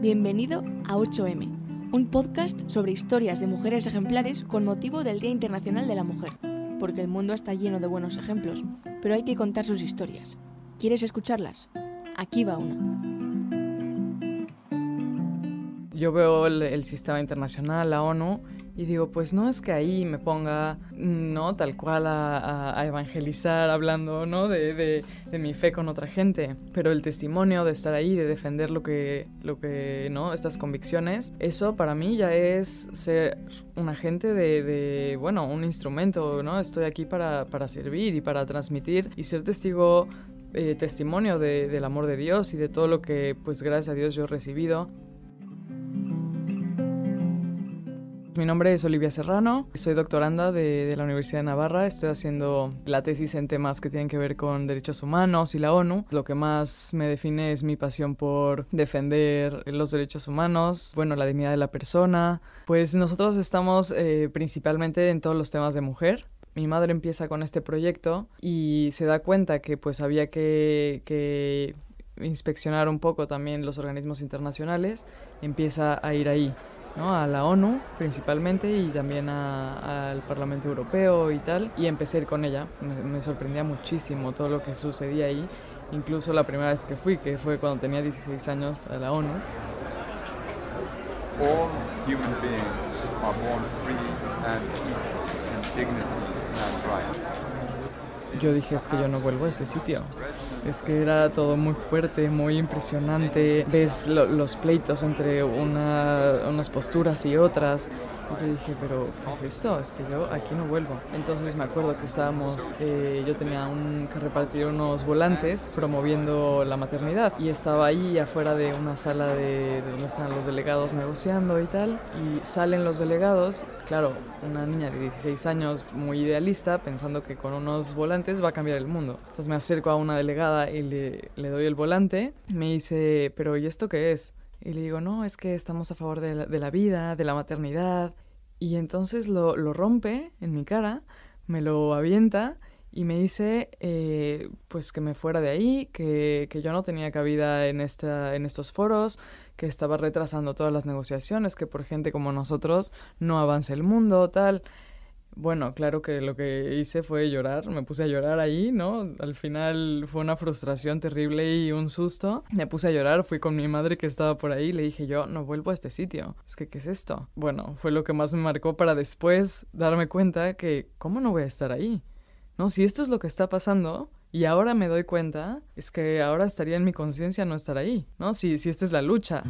Bienvenido a 8M, un podcast sobre historias de mujeres ejemplares con motivo del Día Internacional de la Mujer, porque el mundo está lleno de buenos ejemplos, pero hay que contar sus historias. ¿Quieres escucharlas? Aquí va una. Yo veo el, sistema internacional, la ONU, y digo, pues no es que ahí me ponga, ¿no? Tal cual a, evangelizar hablando, ¿no? De, mi fe con otra gente. Pero el testimonio de estar ahí, de defender lo que, lo que, ¿no? Estas convicciones, eso para mí ya es ser un agente de, bueno, un instrumento, ¿no? Estoy aquí para, para servir y para transmitir y ser testigo eh, testimonio del amor de Dios y de todo lo que, pues gracias a Dios yo he recibido. Mi nombre es Olivia Serrano, soy doctoranda de, la Universidad de Navarra, estoy haciendo la tesis en temas que tienen que ver con derechos humanos y la ONU. Lo que más me define es mi pasión por defender los derechos humanos, bueno, la dignidad de la persona. Pues nosotros estamos eh, principalmente en todos los temas de mujer, mi madre empieza con este proyecto y se da cuenta que pues había que, que, inspeccionar un poco también los organismos internacionales, empieza a ir ahí a la ONU principalmente y también al Parlamento Europeo y tal. Y empecé a ir con ella. Me, sorprendía muchísimo todo lo que sucedía ahí. Incluso la primera vez que fui, que fue cuando tenía 16 años a la ONU. All human beings are born free and equal in dignity and right. Yo dije, es que yo no vuelvo a este sitio. Es que era todo muy fuerte, muy impresionante. Ves los pleitos entre unas posturas y otras. Y yo dije, pero ¿qué es esto? Es que yo aquí no vuelvo. Entonces me acuerdo que estábamos, eh, yo tenía un, que repartir unos volantes promoviendo la maternidad y estaba ahí afuera de una sala de, donde están los delegados negociando y tal. Y salen los delegados, claro, una niña de 16 años muy idealista, pensando que con unos volantes va a cambiar el mundo. Entonces me acerco a una delegada y le, le doy el volante. Me dice, pero ¿y esto qué es? Y le digo, no, es que estamos a favor de la, vida, de la maternidad. Y entonces lo, rompe en mi cara, me lo avienta y me dice eh, pues que me fuera de ahí, que, que, yo no tenía cabida en, esta, en estos foros, que estaba retrasando todas las negociaciones, que por gente como nosotros no avance el mundo, tal. Bueno, claro que lo que hice fue llorar, me puse a llorar ahí, ¿no? Al final fue una frustración terrible y un susto. Me puse a llorar, fui con mi madre que estaba por ahí, le dije yo, no vuelvo a este sitio. Es que, ¿qué es esto? Bueno, fue lo que más me marcó para después darme cuenta que, ¿cómo no voy a estar ahí? No, si esto es lo que está pasando, y ahora me doy cuenta, es que ahora estaría en mi conciencia no estar ahí, ¿no? Si, si esta es la lucha.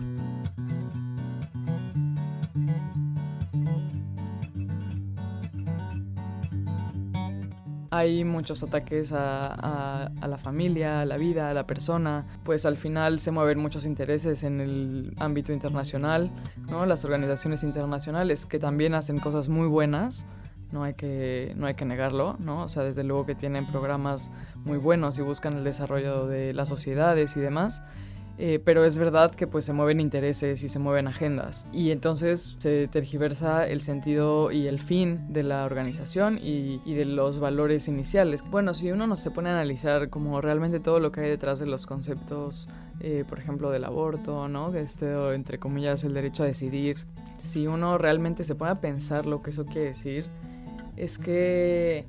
Hay muchos ataques a, la familia, a la vida, a la persona, pues al final se mueven muchos intereses en el ámbito internacional, ¿no? Las organizaciones internacionales que también hacen cosas muy buenas, no hay que, no hay que negarlo, ¿no? O sea, desde luego que tienen programas muy buenos y buscan el desarrollo de las sociedades y demás, eh, pero es verdad que pues se mueven intereses y se mueven agendas y entonces se tergiversa el sentido y el fin de la organización y, de los valores iniciales. Bueno, si uno no se pone a analizar como realmente todo lo que hay detrás de los conceptos, eh, por ejemplo, del aborto, ¿no? Este, entre comillas, el derecho a decidir, si uno realmente se pone a pensar lo que eso quiere decir, es que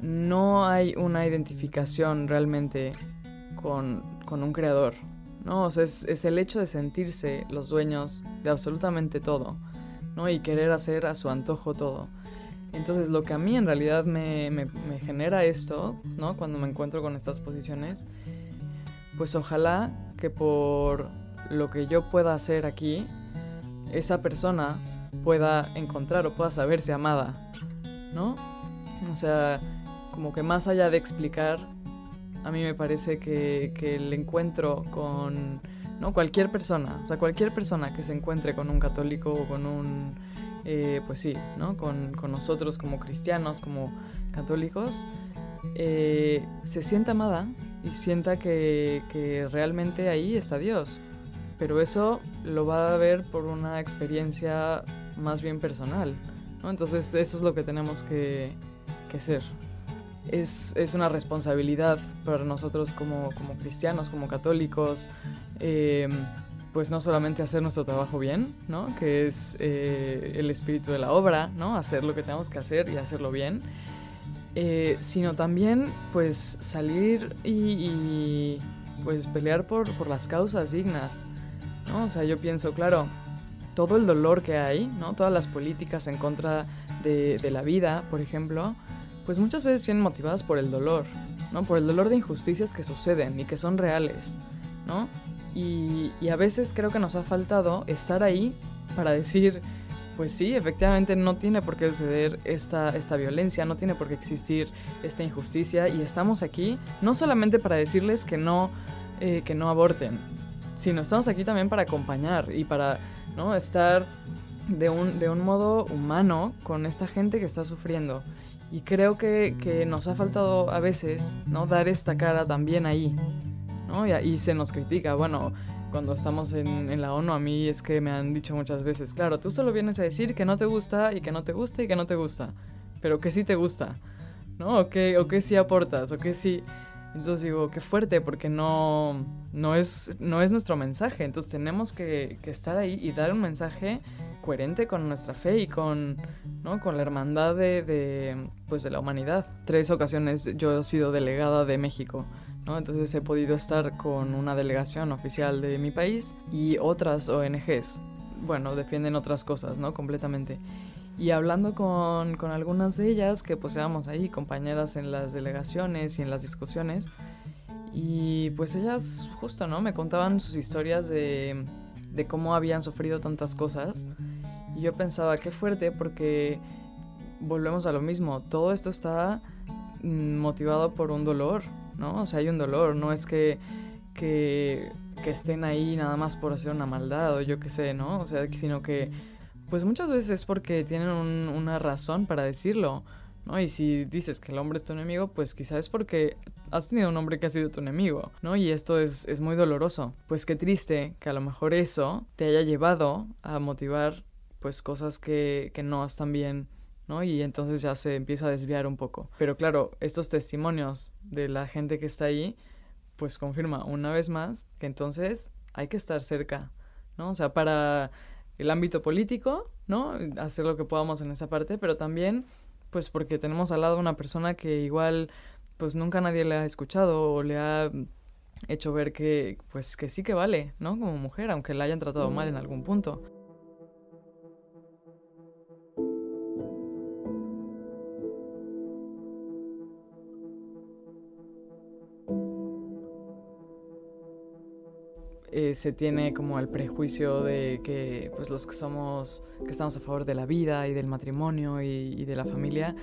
no hay una identificación realmente con, con un creador, ¿no? Sea, es, el hecho de sentirse los dueños de absolutamente todo, ¿no? Y querer hacer a su antojo todo. Entonces, lo que a mí en realidad me, me, genera esto, ¿no? Cuando me encuentro con estas posiciones, pues ojalá que por lo que yo pueda hacer aquí, esa persona pueda encontrar o pueda saberse amada, ¿no? O sea, como que más allá de explicar a mí me parece que, el encuentro con ¿no? cualquier persona, o sea, cualquier persona que se encuentre con un católico o con un, eh, pues sí, ¿no? Con, nosotros como cristianos, como católicos, eh, se sienta amada y sienta que, que, realmente ahí está Dios. Pero eso lo va a ver por una experiencia más bien personal. Entonces eso es lo que tenemos que, que ser es, una responsabilidad para nosotros como, cristianos, como católicos, em, pues no solamente hacer nuestro trabajo bien, ¿no? Que es eh, el espíritu de la obra, ¿no? Hacer lo que tenemos que hacer y hacerlo bien. Eh, sino también pues salir y, pues pelear por, por, las causas dignas, ¿no? O sea, yo pienso, claro, todo el dolor que hay, ¿no? Todas las políticas en contra de, de la vida, por ejemplo, pues muchas veces vienen motivadas por el dolor, ¿no? Por el dolor de injusticias que suceden y que son reales, ¿no? Y, a veces creo que nos ha faltado estar ahí para decir, pues sí, efectivamente no tiene por qué suceder esta, esta violencia, no tiene por qué existir esta injusticia y estamos aquí no solamente para decirles que no, eh, que no aborten, sino estamos aquí también para acompañar y para ¿no? estar de un, de un modo humano con esta gente que está sufriendo. Y creo que, que, nos ha faltado a veces ¿no? dar esta cara también ahí. ¿no? Y, y se nos critica, bueno, cuando estamos en, en, la ONU a mí es que me han dicho muchas veces, claro, tú solo vienes a decir que no te gusta y que no te gusta y que no te gusta, pero que sí te gusta, ¿no? O que, o que sí aportas, o que sí... Entonces digo, qué fuerte, porque no, no, es, no es nuestro mensaje. Entonces tenemos que, que, estar ahí y dar un mensaje coherente con nuestra fe y con, ¿no? con la hermandad de, de, pues de la humanidad. Tres ocasiones yo he sido delegada de México. ¿no? Entonces he podido estar con una delegación oficial de mi país y otras ONGs. Bueno, defienden otras cosas, ¿no? Completamente. Y hablando con, con algunas de ellas, que pues éramos ahí compañeras en las delegaciones y en las discusiones, y pues ellas justo, ¿no? Me contaban sus historias de, de cómo habían sufrido tantas cosas. Y yo pensaba, qué fuerte, porque volvemos a lo mismo, todo esto está mm, motivado por un dolor, ¿no? O sea, hay un dolor, no es que, que, estén ahí nada más por hacer una maldad o yo qué sé, ¿no? O sea, sino que pues muchas veces es porque tienen un, una razón para decirlo, ¿no? Y si dices que el hombre es tu enemigo, pues quizás es porque has tenido un hombre que ha sido tu enemigo, ¿no? Y esto es, es muy doloroso. Pues qué triste que a lo mejor eso te haya llevado a motivar pues cosas que, que no están bien ¿no? Y entonces ya se empieza a desviar un poco. Pero claro, estos testimonios de la gente que está ahí, pues confirma una vez más que entonces hay que estar cerca, ¿no? O sea, para el ámbito político, ¿no? Hacer lo que podamos en esa parte, pero también, pues porque tenemos al lado una persona que igual, pues nunca nadie le ha escuchado o le ha hecho ver que, pues que sí que vale, ¿no? Como mujer, aunque la hayan tratado mal en algún punto. Se tiene como el prejuicio de que pues los que somos, que estamos a favor de la vida y del matrimonio y, y, de la familia,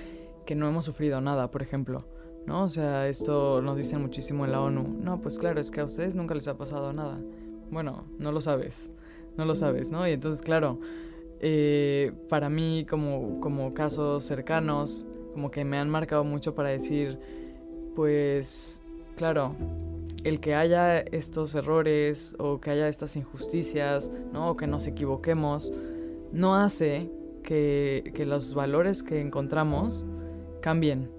que no hemos sufrido nada, por ejemplo, ¿no? O sea, esto nos dicen muchísimo en la ONU. No, pues claro, es que a ustedes nunca les ha pasado nada. Bueno, no lo sabes, no lo sabes, ¿no? Y entonces, claro, eh, para mí como, como casos cercanos, como que me han marcado mucho para decir, pues, claro, el que haya estos errores o que haya estas injusticias, ¿no? O que nos equivoquemos, no hace que, que los valores que encontramos cambien,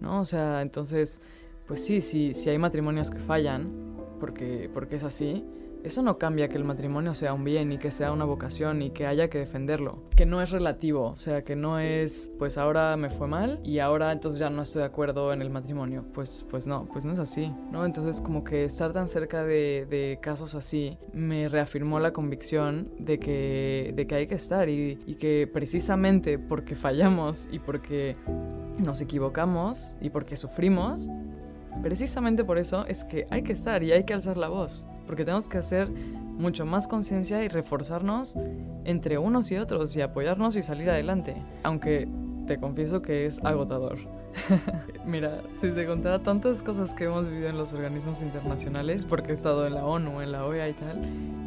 ¿no? O sea, entonces, pues sí, sí, si hay matrimonios que fallan, porque, porque es así, eso no cambia que el matrimonio sea un bien y que sea una vocación y que haya que defenderlo. Que no es relativo, o sea, que no es, pues ahora me fue mal y ahora entonces ya no estoy de acuerdo en el matrimonio. Pues, pues no, pues no es así, ¿no? Entonces como que estar tan cerca de, casos así me reafirmó la convicción de que, de que hay que estar y que precisamente porque fallamos y porque nos equivocamos y porque sufrimos, precisamente por eso es que hay que estar y hay que alzar la voz porque tenemos que hacer mucho más conciencia y reforzarnos entre unos y otros y apoyarnos y salir adelante, aunque te confieso que es agotador. Mira, si te contara tantas cosas que hemos vivido en los organismos internacionales, porque he estado en la ONU, en la OEA y tal,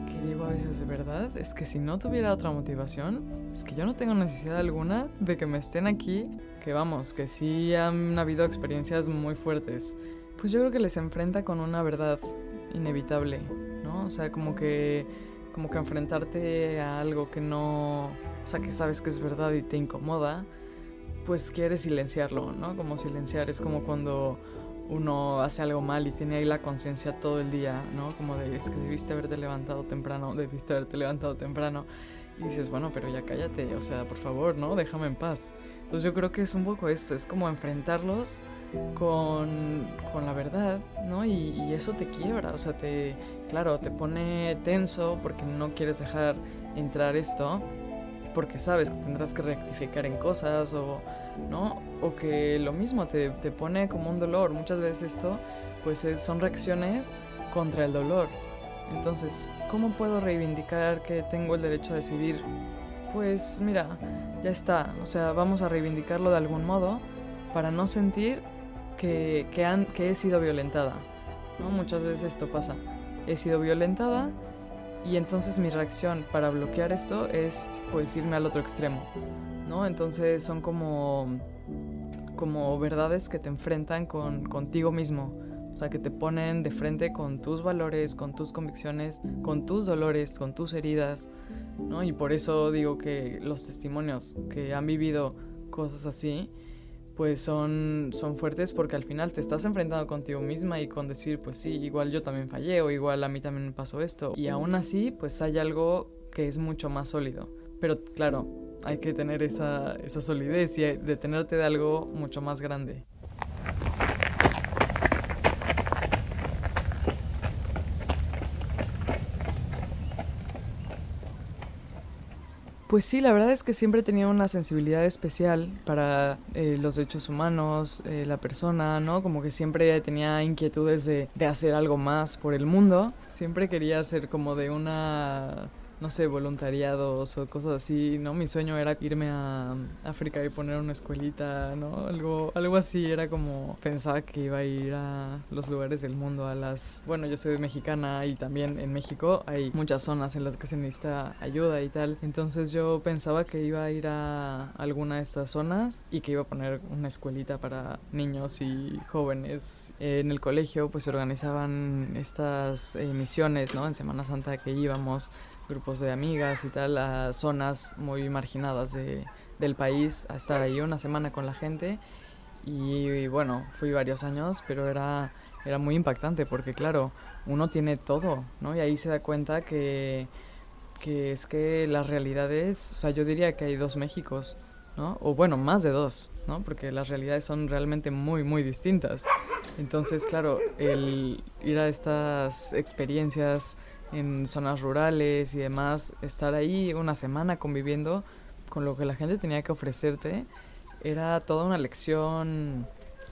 que digo a veces de verdad, es que si no tuviera otra motivación, es que yo no tengo necesidad alguna de que me estén aquí, que vamos, que sí han habido experiencias muy fuertes. Pues yo creo que les enfrenta con una verdad inevitable, ¿no? O sea, como que, como que enfrentarte a algo que no, o sea, que sabes que es verdad y te incomoda, pues quieres silenciarlo, ¿no? Como silenciar es como cuando uno hace algo mal y tiene ahí la conciencia todo el día, ¿no? Como de, es que debiste haberte levantado temprano, debiste haberte levantado temprano. Y dices, bueno, pero ya cállate, o sea, por favor, ¿no? Déjame en paz. Entonces yo creo que es un poco esto, es como enfrentarlos con, con la verdad, ¿no? Y, eso te quiebra, o sea, te, claro, te pone tenso porque no quieres dejar entrar esto, porque sabes que tendrás que rectificar en cosas o, ¿no? O que lo mismo te, te pone como un dolor. Muchas veces esto, pues son reacciones contra el dolor. Entonces, ¿cómo puedo reivindicar que tengo el derecho a decidir? Pues mira, ya está. O sea, vamos a reivindicarlo de algún modo para no sentir que, han, que he sido violentada. Muchas veces esto pasa. He sido violentada y entonces mi reacción para bloquear esto es pues irme al otro extremo. ¿no? Entonces son como, como verdades que te enfrentan con, contigo mismo. O sea, que te ponen de frente con tus valores, con tus convicciones, con tus dolores, con tus heridas. Y por eso digo que los testimonios que han vivido cosas así, pues son, son fuertes porque al final te estás enfrentando contigo misma y con decir, pues sí, igual yo también fallé o igual a mí también me pasó esto. Y aún así, pues hay algo que es mucho más sólido. Pero claro, hay que tener esa, esa solidez y detenerte de algo mucho más grande. Pues sí, la verdad es que siempre tenía una sensibilidad especial para eh, los derechos humanos, eh, la persona, ¿no? Como que siempre tenía inquietudes de, de hacer algo más por el mundo. Siempre quería ser como de una no sé, voluntariados o cosas así, ¿no? Mi sueño era irme a África y poner una escuelita, ¿no? Algo, algo así, era como pensaba que iba a ir a los lugares del mundo, a las... Bueno, yo soy mexicana y también en México hay muchas zonas en las que se necesita ayuda y tal. Entonces yo pensaba que iba a ir a alguna de estas zonas y que iba a poner una escuelita para niños y jóvenes. En el colegio pues se organizaban estas eh, misiones, ¿no? En Semana Santa que íbamos grupos de amigas y tal a zonas muy marginadas de, del país a estar ahí una semana con la gente y, bueno, fui varios años, pero era, era muy impactante porque claro, uno tiene todo, ¿no? Y ahí se da cuenta que, que es que las realidades, o sea, yo diría que hay dos Méxicos, ¿no? O bueno, más de dos, ¿no? Porque las realidades son realmente muy, muy distintas. Entonces, claro, el ir a estas experiencias en zonas rurales y demás, estar ahí una semana conviviendo con lo que la gente tenía que ofrecerte era toda una lección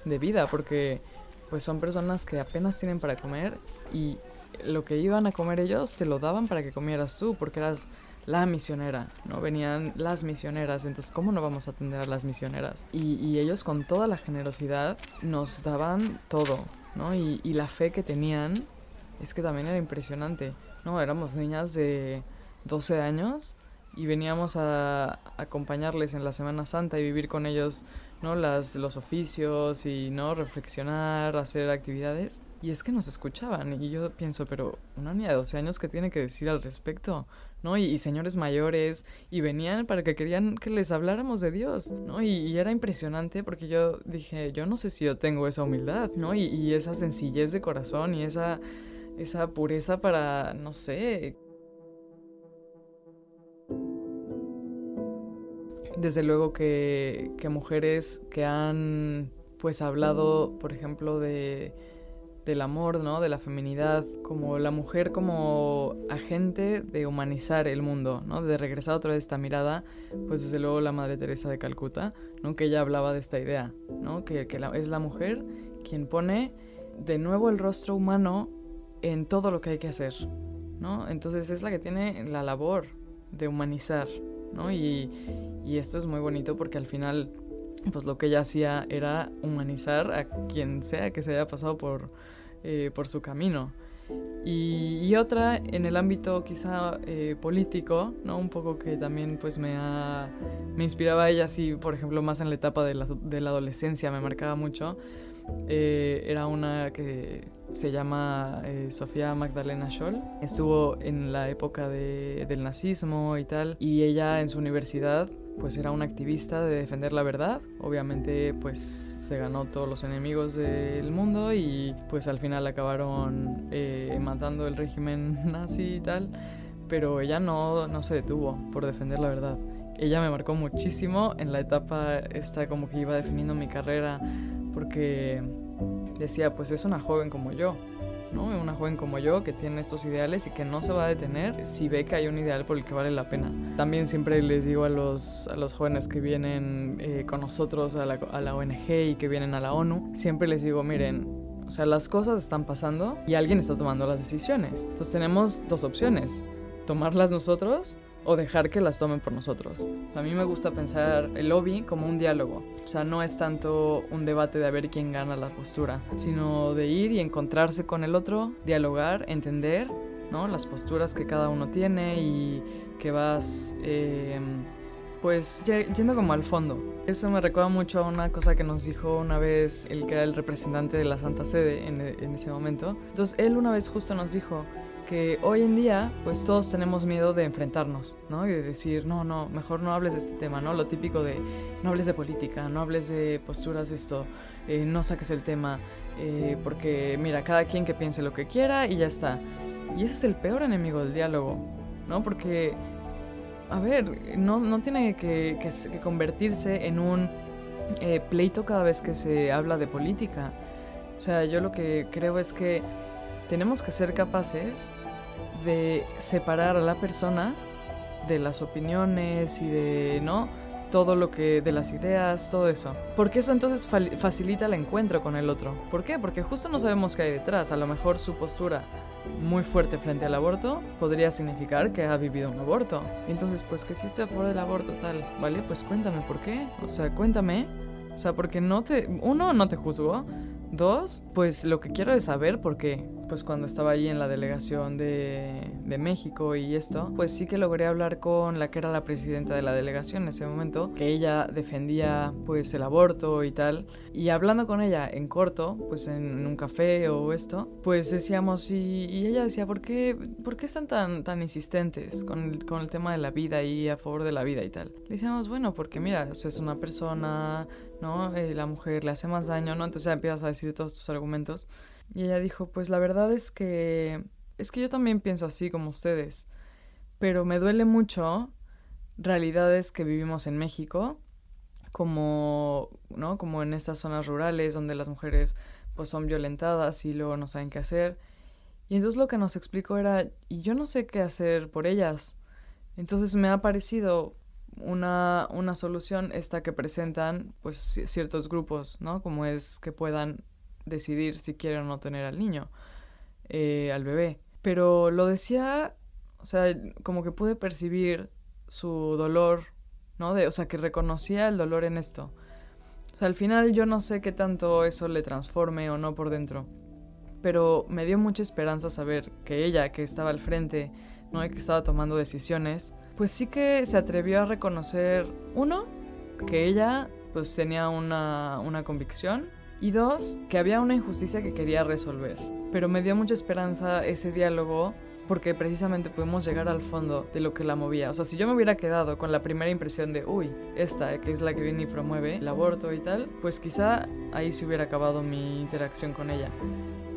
de vida porque pues son personas que apenas tienen para comer y lo que iban a comer ellos te lo daban para que comieras tú porque eras la misionera, ¿no? Venían las misioneras, entonces ¿cómo no vamos a atender a las misioneras? Y, y ellos con toda la generosidad nos daban todo, ¿no? Y, y la fe que tenían es que también era impresionante. No, éramos niñas de 12 años y veníamos a acompañarles en la Semana Santa y vivir con ellos no las los oficios y no reflexionar hacer actividades. Y es que nos escuchaban y yo pienso pero una niña de 12 años qué tiene que decir al respecto no y, señores mayores y venían para que querían que les habláramos de Dios no y, era impresionante porque yo dije yo no sé si yo tengo esa humildad no y, y esa sencillez de corazón y esa esa pureza para, no sé. Desde luego que, mujeres que han pues hablado, por ejemplo, de, del amor, ¿no? De la feminidad, como la mujer como agente de humanizar el mundo, ¿no? De regresar otra vez esta mirada, pues desde luego la Madre Teresa de Calcuta, ¿no? Que ella hablaba de esta idea, ¿no? Que, que es la mujer quien pone de nuevo el rostro humano en todo lo que hay que hacer, ¿no? Entonces es la que tiene la labor de humanizar, ¿no? Y, y esto es muy bonito porque al final, pues lo que ella hacía era humanizar a quien sea que se haya pasado por, eh, por su camino. Y, y, otra en el ámbito quizá eh, político, ¿no? Un poco que también pues me, ha, me inspiraba a ella así, por ejemplo, más en la etapa de la, de la adolescencia, me marcaba mucho. Eh, era una que se llama eh, Sofía Magdalena Scholl. Estuvo en la época de, del nazismo y tal, y ella en su universidad pues era un activista de defender la verdad. Obviamente pues se ganó todos los enemigos del mundo y pues al final acabaron eh, matando el régimen nazi y tal. Pero ella no, no se detuvo por defender la verdad. Ella me marcó muchísimo en la etapa esta como que iba definiendo mi carrera porque decía pues es una joven como yo ¿no? Una joven como yo que tiene estos ideales y que no se va a detener si ve que hay un ideal por el que vale la pena. También siempre les digo a los, a los jóvenes que vienen eh, con nosotros a la, a la ONG y que vienen a la ONU, siempre les digo, miren, o sea, las cosas están pasando y alguien está tomando las decisiones. Entonces tenemos dos opciones, tomarlas nosotros o dejar que las tomen por nosotros. a mí me gusta pensar el lobby como un diálogo. O sea, no es tanto un debate de a ver quién gana la postura, sino de ir y encontrarse con el otro, dialogar, entender ¿no? las posturas que cada uno tiene y que vas... Eh, pues yendo como al fondo. Eso me recuerda mucho a una cosa que nos dijo una vez el que era el representante de la Santa Sede en, en ese momento. Entonces él una vez justo nos dijo, que hoy en día pues todos tenemos miedo de enfrentarnos, ¿no? Y de decir, no, no, mejor no hables de este tema, ¿no? Lo típico de no hables de política, no hables de posturas de esto, eh, no saques el tema, eh, porque mira, cada quien que piense lo que quiera y ya está. Y ese es el peor enemigo del diálogo, ¿no? Porque, a ver, no, no tiene que, que, convertirse en un eh, pleito cada vez que se habla de política. O sea, yo lo que creo es que tenemos que ser capaces de separar a la persona de las opiniones y de, ¿no? Todo lo que, de las ideas, todo eso. Porque eso entonces facilita el encuentro con el otro. ¿Por qué? Porque justo no sabemos qué hay detrás. A lo mejor su postura muy fuerte frente al aborto podría significar que ha vivido un aborto. entonces, pues que si estoy a favor del aborto, tal, ¿vale? Pues cuéntame por qué. O sea, cuéntame. O sea, porque no te. Uno, no te juzgo. Dos, pues lo que quiero es saber por qué pues cuando estaba ahí en la delegación de, de, México y esto, pues sí que logré hablar con la que era la presidenta de la delegación en ese momento, que ella defendía pues el aborto y tal. Y hablando con ella en corto, pues en, un café o esto, pues decíamos, y, y, ella decía, ¿por qué, ¿por qué están tan, tan insistentes con el, con el tema de la vida y a favor de la vida y tal? Le decíamos, bueno, porque mira, es una persona, ¿no? Eh, la mujer le hace más daño, ¿no? Entonces ya empiezas a decir todos tus argumentos. Y ella dijo, pues la verdad es que es que yo también pienso así como ustedes, pero me duele mucho realidades que vivimos en México, como, ¿no? Como en estas zonas rurales donde las mujeres pues son violentadas y luego no saben qué hacer. Y entonces lo que nos explicó era, y yo no sé qué hacer por ellas. Entonces me ha parecido una, una solución esta que presentan pues ciertos grupos, ¿no? Como es que puedan decidir si quiere o no tener al niño, eh, al bebé. Pero lo decía, o sea, como que pude percibir su dolor, ¿no? De, o sea, que reconocía el dolor en esto. O sea, al final yo no sé qué tanto eso le transforme o no por dentro. Pero me dio mucha esperanza saber que ella, que estaba al frente, ¿no? Y que estaba tomando decisiones, pues sí que se atrevió a reconocer, uno, que ella pues tenía una, una convicción y dos, que había una injusticia que quería resolver. Pero me dio mucha esperanza ese diálogo porque precisamente pudimos llegar al fondo de lo que la movía. O sea, si yo me hubiera quedado con la primera impresión de, uy, esta, que es la que viene y promueve el aborto y tal, pues quizá ahí se hubiera acabado mi interacción con ella.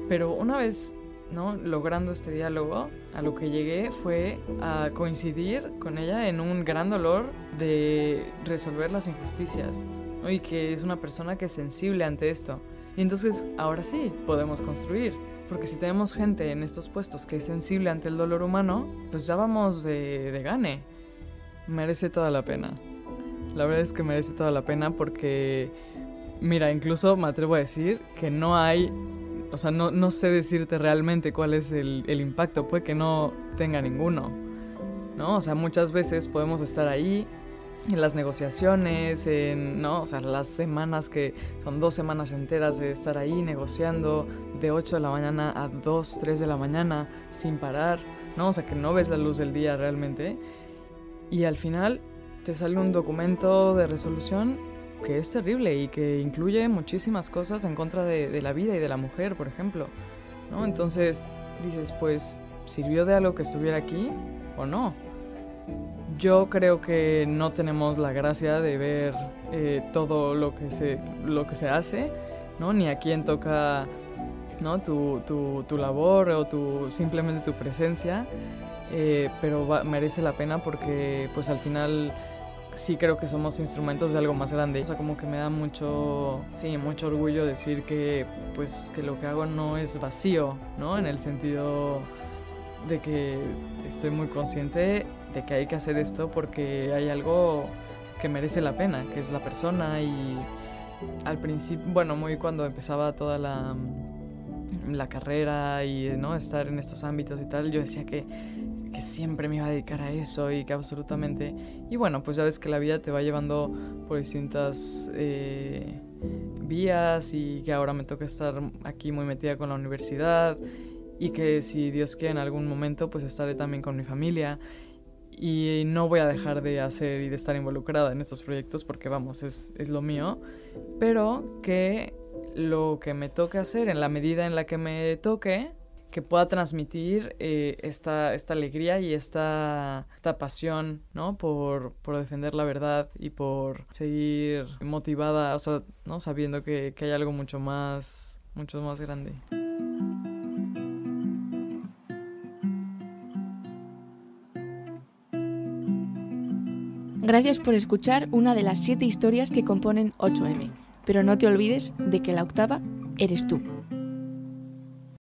Pero una vez, ¿no? Logrando este diálogo, a lo que llegué fue a coincidir con ella en un gran dolor de resolver las injusticias y que es una persona que es sensible ante esto. Y entonces ahora sí podemos construir. Porque si tenemos gente en estos puestos que es sensible ante el dolor humano, pues ya vamos de, de gane. Merece toda la pena. La verdad es que merece toda la pena porque, mira, incluso me atrevo a decir que no hay, o sea, no, no sé decirte realmente cuál es el, impacto, puede que no tenga ninguno, ¿no? O sea, muchas veces podemos estar ahí en las negociaciones, en, ¿no? O sea, las semanas que son dos semanas enteras de estar ahí negociando de 8 de la mañana a 2, 3 de la mañana sin parar, ¿no? O sea, que no ves la luz del día realmente. Y al final te sale un documento de resolución que es terrible y que incluye muchísimas cosas en contra de, de la vida y de la mujer, por ejemplo, ¿no? Entonces dices, pues, ¿sirvió de algo que estuviera aquí o no? yo creo que no tenemos la gracia de ver eh, todo lo que, se, lo que se hace, ¿no? Ni a quién toca ¿no? tu, tu, tu labor o tu, simplemente tu presencia, eh, pero merece la pena porque pues al final sí creo que somos instrumentos de algo más grande. O sea, como que me da mucho, sí, mucho orgullo decir que pues que lo que hago no es vacío, ¿no? En el sentido de que estoy muy consciente de que hay que hacer esto porque hay algo que merece la pena, que es la persona y al principio, bueno, muy cuando empezaba toda la, la carrera y no estar en estos ámbitos y tal, yo decía que, que siempre me iba a dedicar a eso y que absolutamente... Y bueno, pues ya ves que la vida te va llevando por distintas eh, vías y que ahora me toca estar aquí muy metida con la universidad y que si Dios quiere en algún momento pues estaré también con mi familia. Y no voy a dejar de hacer y de estar involucrada en estos proyectos porque vamos, es, es lo mío, pero que lo que me toque hacer en la medida en la que me toque, que pueda transmitir eh, esta, esta alegría y esta, esta pasión, ¿no? Por, por, defender la verdad y por seguir motivada, o sea, ¿no? Sabiendo que, que hay algo mucho más, mucho más grande. Gracias por escuchar una de las siete historias que componen 8M, pero no te olvides de que la octava eres tú.